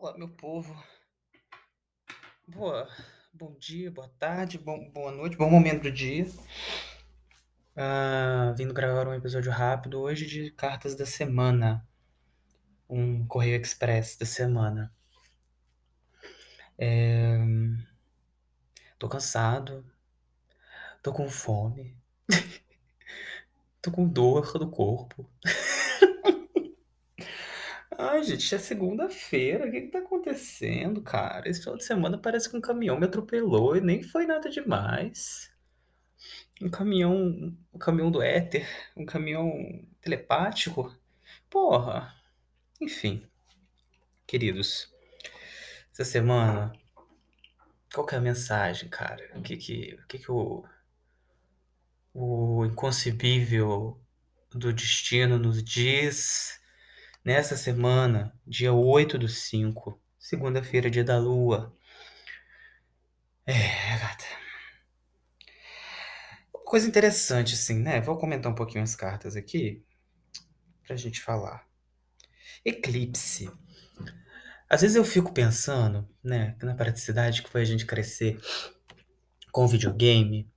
Olá, meu povo. Boa, bom dia, boa tarde, bom, boa noite, bom momento do dia. Ah, vindo gravar um episódio rápido hoje de cartas da semana. Um correio express da semana. É... Tô cansado. Tô com fome. tô com dor no corpo. Ai, gente, é segunda-feira. O que que tá acontecendo, cara? Esse final de semana parece que um caminhão me atropelou e nem foi nada demais. Um caminhão, um caminhão do éter, um caminhão telepático. Porra. Enfim, queridos, essa semana, qual que é a mensagem, cara? O que que, o que, que o, o inconcebível do destino nos diz nessa semana, dia 8 do 5, segunda-feira, dia da lua? É, gata. Coisa interessante, assim, né? Vou comentar um pouquinho as cartas aqui pra gente falar. Eclipse. Às vezes eu fico pensando, né, na praticidade que foi a gente crescer com videogame.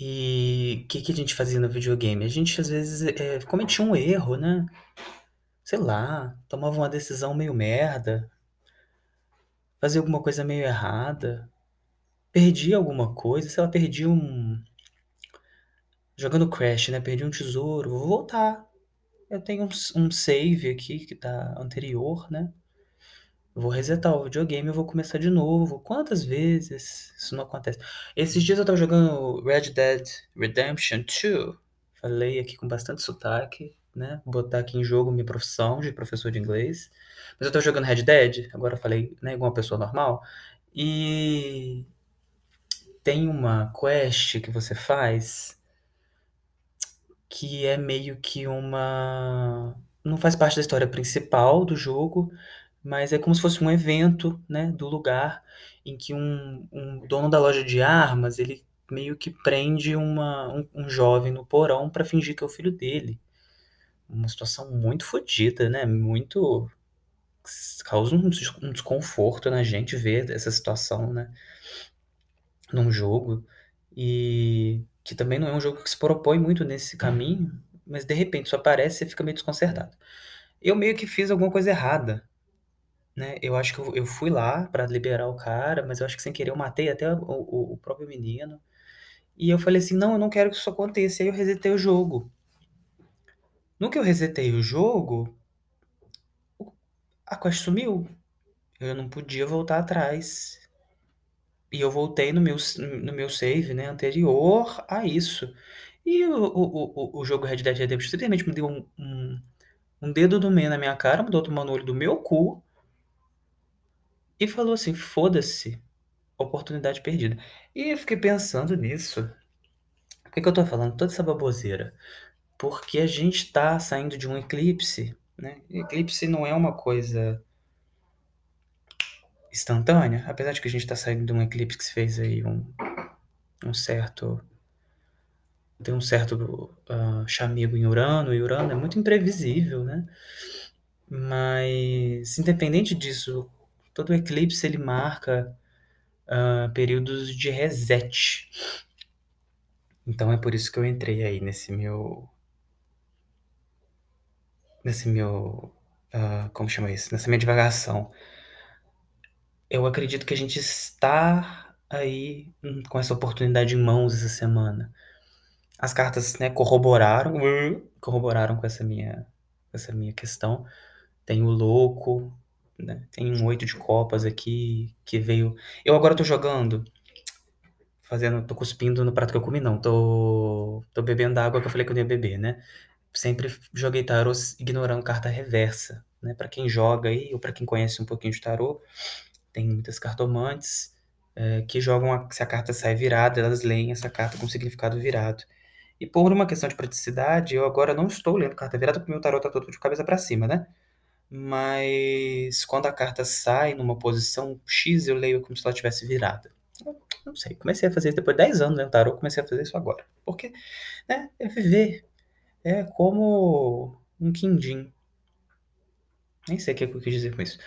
E o que, que a gente fazia no videogame? A gente às vezes é, cometia um erro, né? Sei lá, tomava uma decisão meio merda, fazia alguma coisa meio errada, perdia alguma coisa, sei lá, perdi um. Jogando Crash, né? Perdi um tesouro, vou voltar. Eu tenho um, um save aqui que tá anterior, né? Vou resetar o videogame e vou começar de novo. Quantas vezes isso não acontece? Esses dias eu tava jogando Red Dead Redemption 2. Falei aqui com bastante sotaque, né? Botar aqui em jogo minha profissão de professor de inglês. Mas eu tô jogando Red Dead, agora falei, né, igual uma pessoa normal. E tem uma quest que você faz que é meio que uma. Não faz parte da história principal do jogo, mas é como se fosse um evento, né, do lugar em que um, um dono da loja de armas ele meio que prende uma, um, um jovem no porão para fingir que é o filho dele. Uma situação muito fodida, né? Muito causa um, um desconforto na gente ver essa situação, né? Num jogo e que também não é um jogo que se propõe muito nesse caminho, mas de repente isso aparece e fica meio desconcertado. Eu meio que fiz alguma coisa errada, né? Eu acho que eu, eu fui lá para liberar o cara, mas eu acho que sem querer eu matei até o, o, o próprio menino. E eu falei assim: não, eu não quero que isso aconteça. E aí eu resetei o jogo. No que eu resetei o jogo, a quest sumiu. Eu não podia voltar atrás. E eu voltei no meu, no meu save né, anterior a isso. E o, o, o, o jogo Red Dead Redemption simplesmente me deu um, um, um dedo do meio na minha cara, mudou tomando o olho do meu cu e falou assim: foda-se, oportunidade perdida. E eu fiquei pensando nisso. Por que, que eu tô falando toda essa baboseira? Porque a gente tá saindo de um eclipse, né? Eclipse não é uma coisa instantânea, apesar de que a gente tá saindo de um eclipse que se fez aí um, um certo. Tem um certo uh, chamego em Urano, e Urano é muito imprevisível, né? Mas, independente disso, todo eclipse ele marca uh, períodos de reset. Então é por isso que eu entrei aí nesse meu. Nesse meu. Uh, como chama isso? Nessa minha divagação. Eu acredito que a gente está aí com essa oportunidade em mãos essa semana. As cartas né, corroboraram, corroboraram com essa minha, essa minha questão. Tem o louco, né? Tem um oito de copas aqui que veio. Eu agora tô jogando. Fazendo. Tô cuspindo no prato que eu comi, não. Tô. Tô bebendo a água que eu falei que eu ia beber, né? Sempre joguei tarô ignorando carta reversa. Né? Para quem joga aí, ou para quem conhece um pouquinho de tarô, tem muitas cartomantes é, que jogam. A, se a carta sai virada, elas leem essa carta com significado virado. E por uma questão de praticidade, eu agora não estou lendo carta virada, porque meu tarô tá todo de cabeça para cima, né? mas quando a carta sai numa posição X, eu leio como se ela tivesse virada. Não sei, comecei a fazer isso depois de 10 anos no tarô, comecei a fazer isso agora. Porque né, é viver. É como um quindim. Nem sei o que eu quis dizer com isso.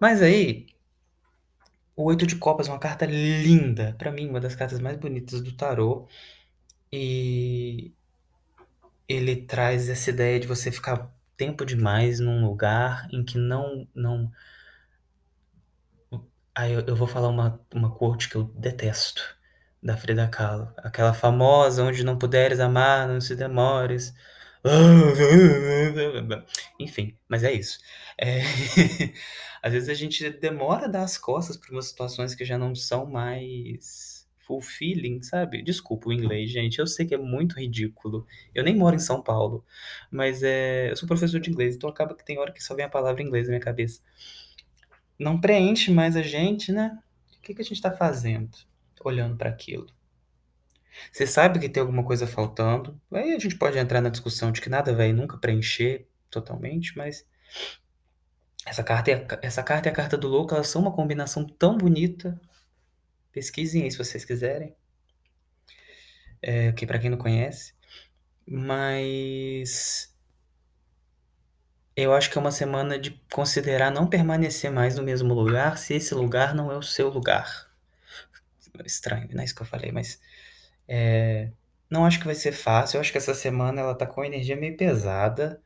Mas aí, o Oito de Copas é uma carta linda, pra mim, uma das cartas mais bonitas do tarô. E ele traz essa ideia de você ficar tempo demais num lugar em que não não Aí eu, eu vou falar uma, uma quote que eu detesto, da Frida Kahlo. Aquela famosa, onde não puderes amar, não se demores. Enfim, mas é isso. É... Às vezes a gente demora a dar as costas para umas situações que já não são mais fulfilling, sabe? Desculpa o inglês, gente. Eu sei que é muito ridículo. Eu nem moro em São Paulo, mas é... eu sou professor de inglês, então acaba que tem hora que só vem a palavra inglês na minha cabeça não preenche mais a gente, né? O que, que a gente está fazendo olhando para aquilo? Você sabe que tem alguma coisa faltando, aí a gente pode entrar na discussão de que nada vai nunca preencher totalmente, mas essa carta, e essa carta e a carta do louco, elas são uma combinação tão bonita. Pesquisem aí se vocês quiserem. É, que para quem não conhece, mas eu acho que é uma semana de considerar não permanecer mais no mesmo lugar se esse lugar não é o seu lugar. Estranho, não é isso que eu falei, mas é, não acho que vai ser fácil. Eu acho que essa semana ela tá com a energia meio pesada.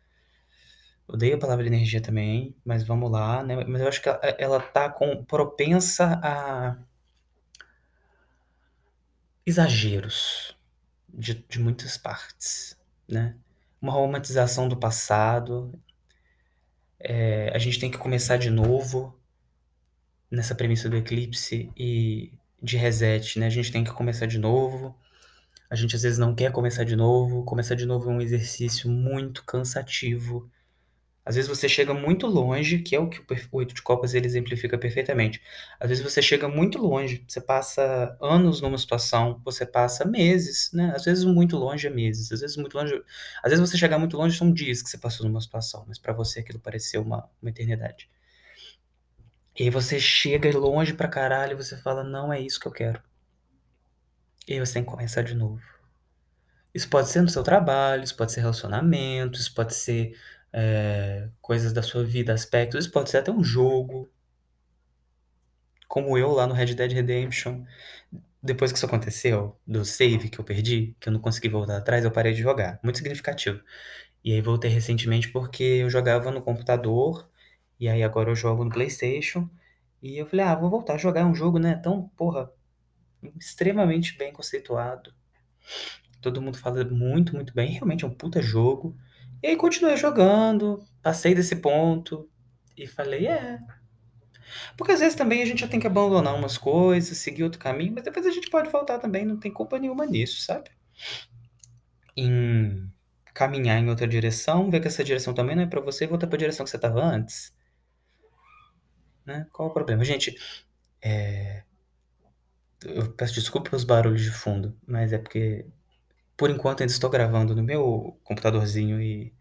Odeio a palavra energia também, mas vamos lá, né? Mas eu acho que ela, ela tá com propensa a exageros de, de muitas partes, né? Uma romantização do passado. É, a gente tem que começar de novo nessa premissa do eclipse e de reset, né? A gente tem que começar de novo. A gente às vezes não quer começar de novo. Começar de novo é um exercício muito cansativo. Às vezes você chega muito longe, que é o que o oito de copas ele exemplifica perfeitamente. Às vezes você chega muito longe, você passa anos numa situação, você passa meses, né? Às vezes muito longe é meses, às vezes muito longe, às vezes você chegar muito longe são dias que você passou numa situação, mas para você aquilo pareceu uma, uma eternidade. E aí você chega longe pra caralho e você fala, não é isso que eu quero. E aí você tem que começar de novo. Isso pode ser no seu trabalho, isso pode ser relacionamento, isso pode ser é, coisas da sua vida, aspectos, isso pode ser até um jogo. Como eu lá no Red Dead Redemption. Depois que isso aconteceu, do save que eu perdi, que eu não consegui voltar atrás, eu parei de jogar. Muito significativo. E aí voltei recentemente porque eu jogava no computador, e aí agora eu jogo no PlayStation. E eu falei, ah, vou voltar a jogar um jogo, né? Tão, porra, extremamente bem conceituado. Todo mundo fala muito, muito bem. Realmente é um puta jogo. E aí continuei jogando, passei desse ponto e falei, é. Porque às vezes também a gente já tem que abandonar umas coisas, seguir outro caminho, mas depois a gente pode voltar também, não tem culpa nenhuma nisso, sabe? Em caminhar em outra direção, ver que essa direção também não é para você e voltar para a direção que você estava antes. Né? Qual é o problema? Gente, é... eu peço desculpa pelos barulhos de fundo, mas é porque por enquanto ainda estou gravando no meu computadorzinho e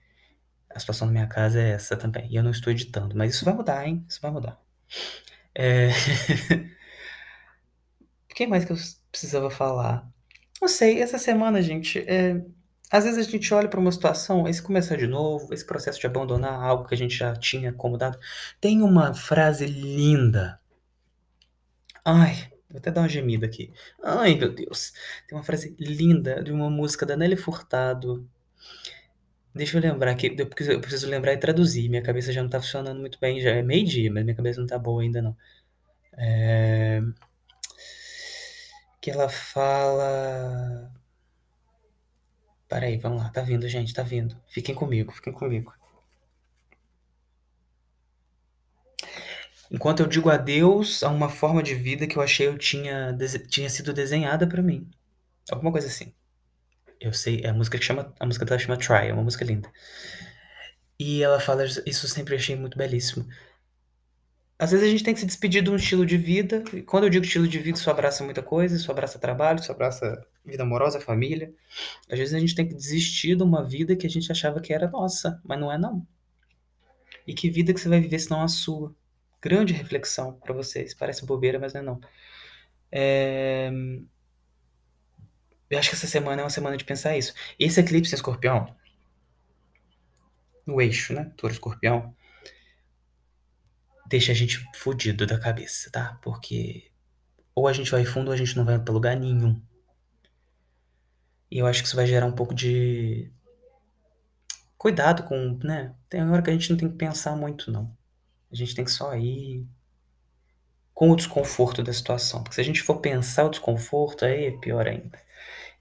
a situação da minha casa é essa também. E eu não estou editando, mas isso vai mudar, hein? Isso vai mudar. É... o que mais que eu precisava falar? Não sei, essa semana, gente, é... às vezes a gente olha para uma situação, esse começar de novo, esse processo de abandonar algo que a gente já tinha acomodado. Tem uma frase linda. Ai, Vou até dar uma gemida aqui. Ai, meu Deus. Tem uma frase linda de uma música da Nelly Furtado. Deixa eu lembrar aqui, eu preciso lembrar e traduzir. Minha cabeça já não tá funcionando muito bem. Já é meio-dia, mas minha cabeça não tá boa ainda não. É... Que ela fala. Peraí, vamos lá. Tá vindo, gente, tá vindo. Fiquem comigo, fiquem comigo. Enquanto eu digo adeus a uma forma de vida que eu achei eu tinha, tinha sido desenhada para mim. Alguma coisa assim. Eu sei, é a música que chama, a música dela chama Try, é uma música linda. E ela fala, isso sempre achei muito belíssimo. Às vezes a gente tem que se despedir de um estilo de vida. E quando eu digo estilo de vida, isso abraça muita coisa, isso abraça trabalho, isso abraça vida amorosa, família. Às vezes a gente tem que desistir de uma vida que a gente achava que era nossa, mas não é não. E que vida que você vai viver se não a sua? grande reflexão para vocês. Parece bobeira, mas não é não. É... Eu acho que essa semana é uma semana de pensar isso. Esse eclipse em escorpião, no eixo, né? Touro escorpião, deixa a gente fudido da cabeça, tá? Porque ou a gente vai fundo ou a gente não vai pra lugar nenhum. E eu acho que isso vai gerar um pouco de cuidado com, né? Tem hora que a gente não tem que pensar muito, não. A gente tem que só ir com o desconforto da situação. Porque se a gente for pensar o desconforto, aí é pior ainda.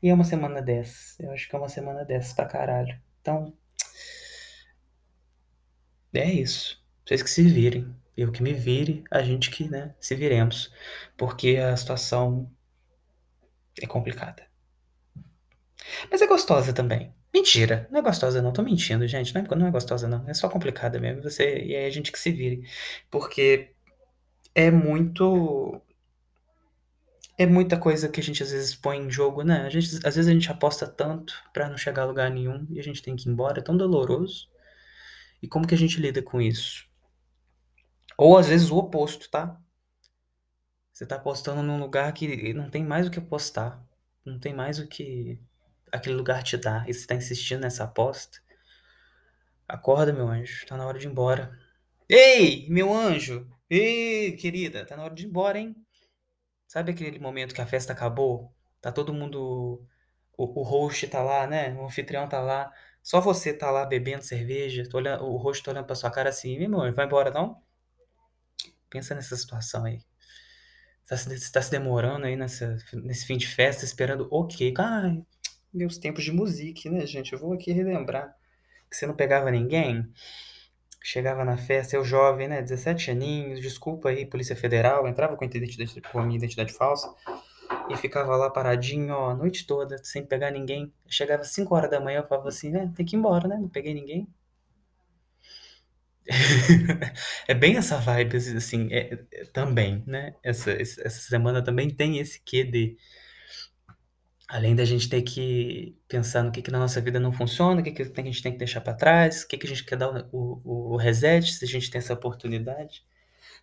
E é uma semana dessas. Eu acho que é uma semana dessas pra caralho. Então. É isso. Vocês que se virem. Eu que me vire, a gente que, né, se viremos. Porque a situação é complicada. Mas é gostosa também. Mentira, não é gostosa não, tô mentindo, gente. Não é, não é gostosa não, é só complicada mesmo. Você, e aí a gente que se vire. Porque é muito. É muita coisa que a gente às vezes põe em jogo, né? A gente, às vezes a gente aposta tanto pra não chegar a lugar nenhum e a gente tem que ir embora, é tão doloroso. E como que a gente lida com isso? Ou às vezes o oposto, tá? Você tá apostando num lugar que não tem mais o que apostar. Não tem mais o que aquele lugar te dá. E você tá insistindo nessa aposta. Acorda, meu anjo. Tá na hora de ir embora. Ei, meu anjo! Ei, querida, tá na hora de ir embora, hein? Sabe aquele momento que a festa acabou? Tá todo mundo. O, o host tá lá, né? O anfitrião tá lá. Só você tá lá bebendo cerveja. Olhando, o host tá olhando pra sua cara assim, meu irmão, vai embora não? Pensa nessa situação aí. Você tá se, tá se demorando aí nessa, nesse fim de festa, esperando o quê? Ai, meus tempos de música, né, gente? Eu vou aqui relembrar que você não pegava ninguém. Chegava na festa, eu jovem, né? 17 aninhos, desculpa aí, Polícia Federal, entrava com a, identidade, com a minha identidade falsa e ficava lá paradinho, ó, a noite toda, sem pegar ninguém. Chegava 5 horas da manhã, eu falava assim, né? Tem que ir embora, né? Não peguei ninguém. é bem essa vibe, assim, é, é, também, né? Essa, essa semana também tem esse quê de. Além da gente ter que pensar no que, que na nossa vida não funciona, o que, que a gente tem que deixar para trás, o que, que a gente quer dar o, o, o, reset, se a gente tem essa oportunidade.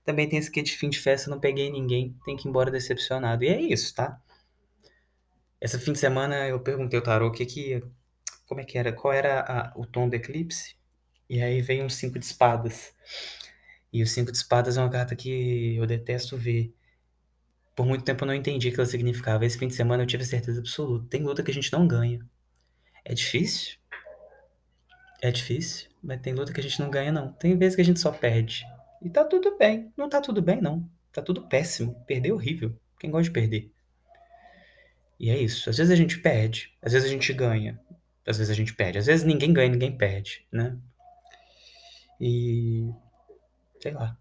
Também tem esse quê de fim de festa, não peguei ninguém, tem que ir embora decepcionado. E é isso, tá? Essa fim de semana eu perguntei ao tarô o que que. Como é que era? Qual era a, o tom do eclipse? E aí vem um cinco de espadas. E o cinco de espadas é uma carta que eu detesto ver. Por muito tempo eu não entendi o que ela significava. Esse fim de semana eu tive certeza absoluta. Tem luta que a gente não ganha. É difícil. É difícil, mas tem luta que a gente não ganha, não. Tem vezes que a gente só perde. E tá tudo bem. Não tá tudo bem, não. Tá tudo péssimo. Perder é horrível. Quem gosta de perder? E é isso. Às vezes a gente perde, às vezes a gente ganha, às vezes a gente perde. Às vezes ninguém ganha, ninguém perde, né? E. Sei lá.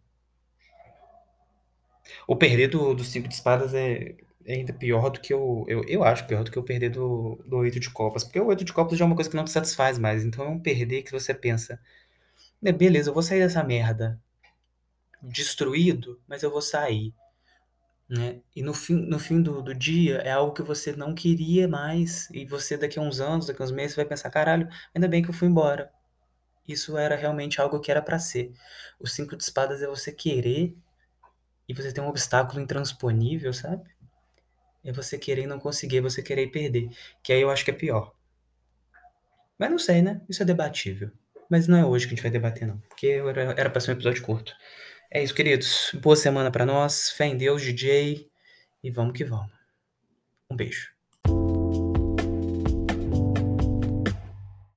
O perder do, do cinco de espadas é, é ainda pior do que o. Eu, eu acho pior do que o perder do, do oito de copas. Porque o oito de copas já é uma coisa que não te satisfaz mais. Então é um perder que você pensa. É, beleza, eu vou sair dessa merda destruído, mas eu vou sair. Né? E no fim, no fim do, do dia é algo que você não queria mais. E você, daqui a uns anos, daqui a uns meses, vai pensar: caralho, ainda bem que eu fui embora isso era realmente algo que era para ser. O cinco de espadas é você querer e você tem um obstáculo intransponível, sabe? É você querer e não conseguir, é você querer e perder. Que aí eu acho que é pior. Mas não sei, né? Isso é debatível. Mas não é hoje que a gente vai debater, não. Porque era pra ser um episódio curto. É isso, queridos. Boa semana para nós. Fé em Deus, DJ. E vamos que vamos. Um beijo.